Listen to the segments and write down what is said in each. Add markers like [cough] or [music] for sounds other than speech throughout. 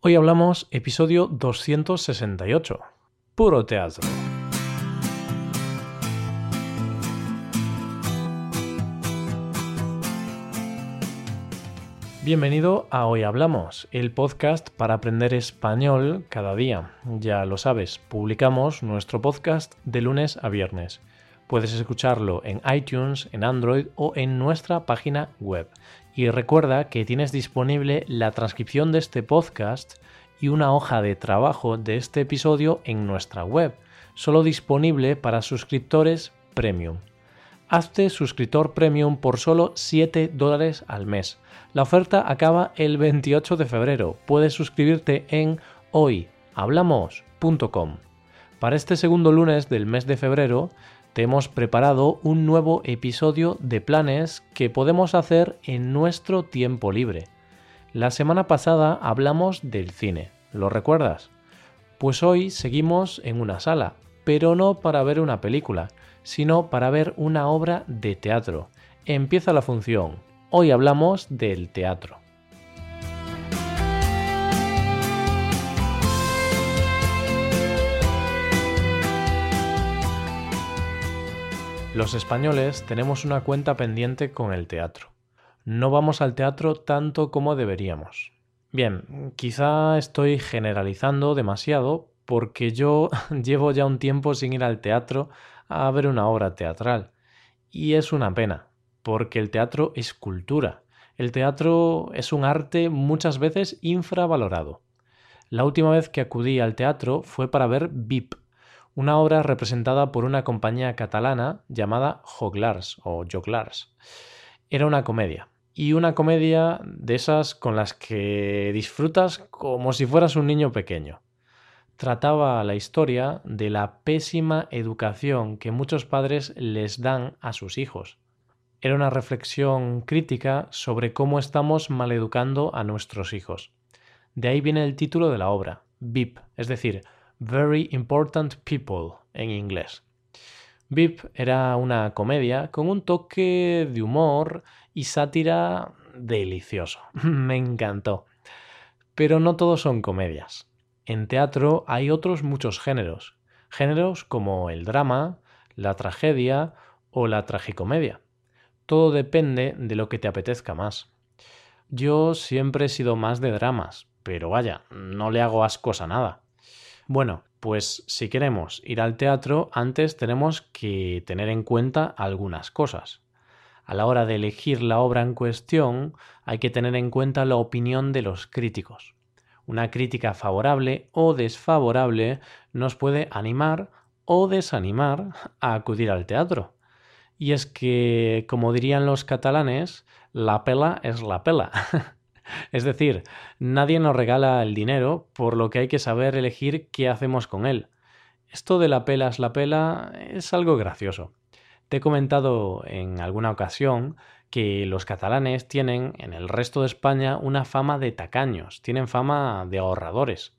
Hoy hablamos episodio 268. Puro teatro. Bienvenido a Hoy Hablamos, el podcast para aprender español cada día. Ya lo sabes, publicamos nuestro podcast de lunes a viernes. Puedes escucharlo en iTunes, en Android o en nuestra página web. Y recuerda que tienes disponible la transcripción de este podcast y una hoja de trabajo de este episodio en nuestra web, solo disponible para suscriptores premium. Hazte suscriptor premium por solo 7 dólares al mes. La oferta acaba el 28 de febrero. Puedes suscribirte en hoyhablamos.com. Para este segundo lunes del mes de febrero te hemos preparado un nuevo episodio de planes que podemos hacer en nuestro tiempo libre. La semana pasada hablamos del cine, ¿lo recuerdas? Pues hoy seguimos en una sala, pero no para ver una película, sino para ver una obra de teatro. Empieza la función. Hoy hablamos del teatro. Los españoles tenemos una cuenta pendiente con el teatro. No vamos al teatro tanto como deberíamos. Bien, quizá estoy generalizando demasiado porque yo [laughs] llevo ya un tiempo sin ir al teatro a ver una obra teatral. Y es una pena, porque el teatro es cultura. El teatro es un arte muchas veces infravalorado. La última vez que acudí al teatro fue para ver VIP, una obra representada por una compañía catalana llamada Joglars o Joglars. Era una comedia, y una comedia de esas con las que disfrutas como si fueras un niño pequeño. Trataba la historia de la pésima educación que muchos padres les dan a sus hijos. Era una reflexión crítica sobre cómo estamos maleducando a nuestros hijos. De ahí viene el título de la obra, VIP, es decir, Very Important People en inglés. VIP era una comedia con un toque de humor y sátira delicioso. [laughs] Me encantó. Pero no todos son comedias. En teatro hay otros muchos géneros. Géneros como el drama, la tragedia o la tragicomedia. Todo depende de lo que te apetezca más. Yo siempre he sido más de dramas, pero vaya, no le hago ascos a nada. Bueno, pues si queremos ir al teatro, antes tenemos que tener en cuenta algunas cosas. A la hora de elegir la obra en cuestión, hay que tener en cuenta la opinión de los críticos. Una crítica favorable o desfavorable nos puede animar o desanimar a acudir al teatro. Y es que, como dirían los catalanes, la pela es la pela. [laughs] Es decir, nadie nos regala el dinero, por lo que hay que saber elegir qué hacemos con él. Esto de la pela es la pela es algo gracioso. Te he comentado en alguna ocasión que los catalanes tienen en el resto de España una fama de tacaños, tienen fama de ahorradores.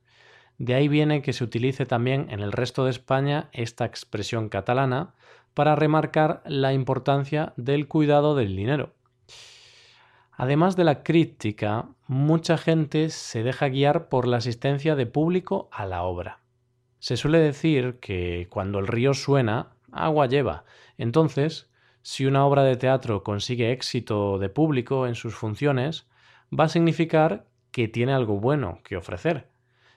De ahí viene que se utilice también en el resto de España esta expresión catalana para remarcar la importancia del cuidado del dinero. Además de la crítica, mucha gente se deja guiar por la asistencia de público a la obra. Se suele decir que cuando el río suena, agua lleva. Entonces, si una obra de teatro consigue éxito de público en sus funciones, va a significar que tiene algo bueno que ofrecer.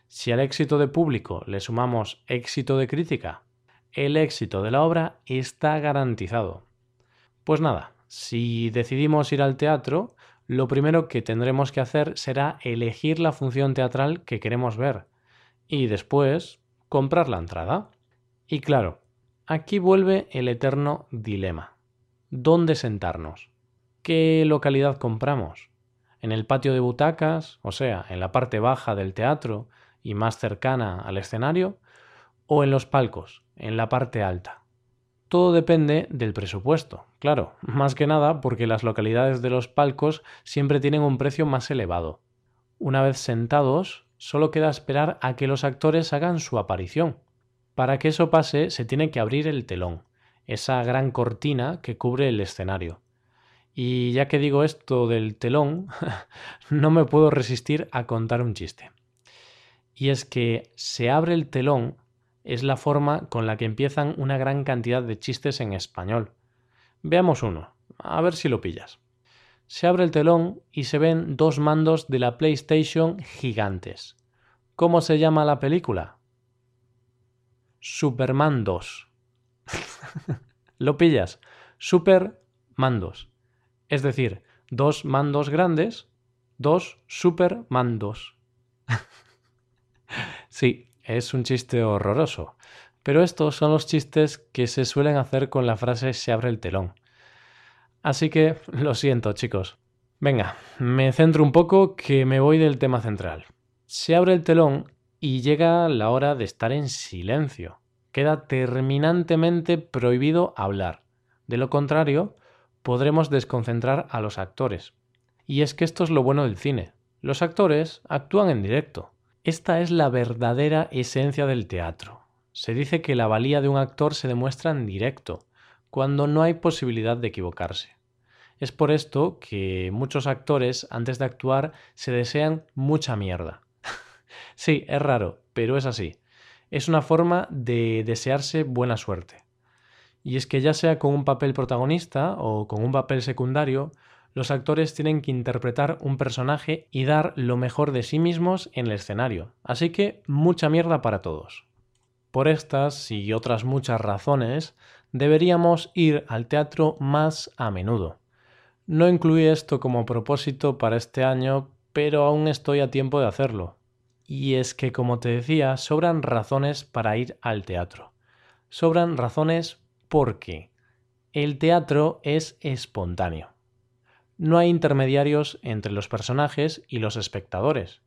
Si al éxito de público le sumamos éxito de crítica, el éxito de la obra está garantizado. Pues nada, si decidimos ir al teatro, lo primero que tendremos que hacer será elegir la función teatral que queremos ver y después comprar la entrada. Y claro, aquí vuelve el eterno dilema. ¿Dónde sentarnos? ¿Qué localidad compramos? ¿En el patio de butacas, o sea, en la parte baja del teatro y más cercana al escenario? ¿O en los palcos, en la parte alta? Todo depende del presupuesto, claro, más que nada porque las localidades de los palcos siempre tienen un precio más elevado. Una vez sentados, solo queda esperar a que los actores hagan su aparición. Para que eso pase, se tiene que abrir el telón, esa gran cortina que cubre el escenario. Y ya que digo esto del telón, [laughs] no me puedo resistir a contar un chiste. Y es que se abre el telón es la forma con la que empiezan una gran cantidad de chistes en español. Veamos uno, a ver si lo pillas. Se abre el telón y se ven dos mandos de la PlayStation gigantes. ¿Cómo se llama la película? Superman 2. [laughs] ¿Lo pillas? Supermandos. Es decir, dos mandos grandes, dos supermandos. [laughs] sí, es un chiste horroroso. Pero estos son los chistes que se suelen hacer con la frase se abre el telón. Así que lo siento, chicos. Venga, me centro un poco que me voy del tema central. Se abre el telón y llega la hora de estar en silencio. Queda terminantemente prohibido hablar. De lo contrario, podremos desconcentrar a los actores. Y es que esto es lo bueno del cine. Los actores actúan en directo. Esta es la verdadera esencia del teatro. Se dice que la valía de un actor se demuestra en directo, cuando no hay posibilidad de equivocarse. Es por esto que muchos actores antes de actuar se desean mucha mierda. [laughs] sí, es raro, pero es así. Es una forma de desearse buena suerte. Y es que ya sea con un papel protagonista o con un papel secundario, los actores tienen que interpretar un personaje y dar lo mejor de sí mismos en el escenario. Así que mucha mierda para todos. Por estas y otras muchas razones, deberíamos ir al teatro más a menudo. No incluí esto como propósito para este año, pero aún estoy a tiempo de hacerlo. Y es que, como te decía, sobran razones para ir al teatro. Sobran razones porque el teatro es espontáneo. No hay intermediarios entre los personajes y los espectadores.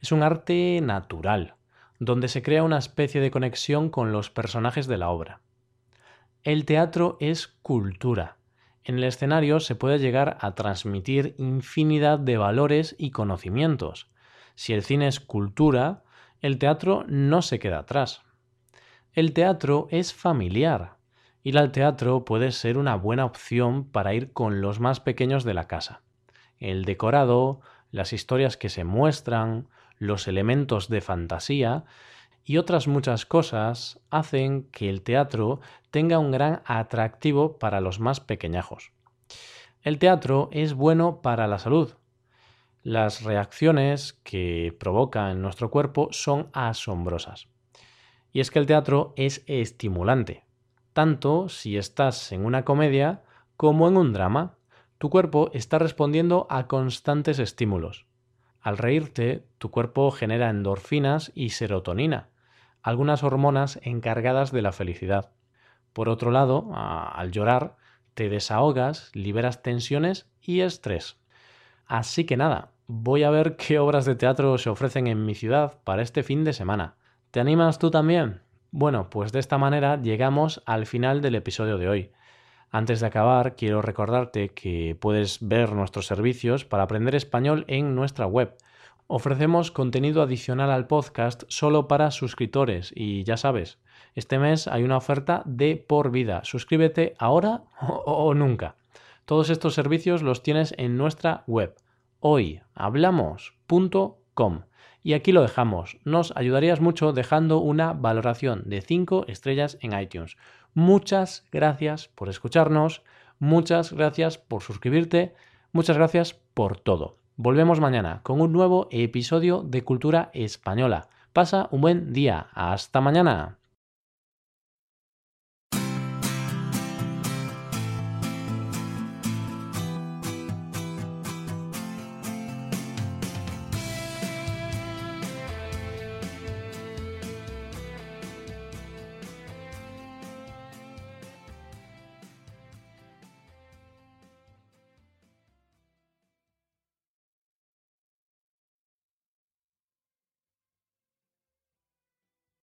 Es un arte natural, donde se crea una especie de conexión con los personajes de la obra. El teatro es cultura. En el escenario se puede llegar a transmitir infinidad de valores y conocimientos. Si el cine es cultura, el teatro no se queda atrás. El teatro es familiar, Ir al teatro puede ser una buena opción para ir con los más pequeños de la casa. El decorado, las historias que se muestran, los elementos de fantasía y otras muchas cosas hacen que el teatro tenga un gran atractivo para los más pequeñajos. El teatro es bueno para la salud. Las reacciones que provoca en nuestro cuerpo son asombrosas. Y es que el teatro es estimulante tanto si estás en una comedia como en un drama. Tu cuerpo está respondiendo a constantes estímulos. Al reírte, tu cuerpo genera endorfinas y serotonina, algunas hormonas encargadas de la felicidad. Por otro lado, al llorar, te desahogas, liberas tensiones y estrés. Así que nada, voy a ver qué obras de teatro se ofrecen en mi ciudad para este fin de semana. ¿Te animas tú también? Bueno, pues de esta manera llegamos al final del episodio de hoy. Antes de acabar, quiero recordarte que puedes ver nuestros servicios para aprender español en nuestra web. Ofrecemos contenido adicional al podcast solo para suscriptores y ya sabes, este mes hay una oferta de por vida. Suscríbete ahora [laughs] o, nunca. Todos estos servicios los tienes en nuestra web hoyhablamos.com. Y aquí lo dejamos. Nos ayudarías mucho dejando una valoración de 5 estrellas en iTunes. Muchas gracias por escucharnos, muchas gracias por suscribirte, muchas gracias por todo. Volvemos mañana con un nuevo episodio de Cultura Española. Pasa un buen día. Hasta mañana.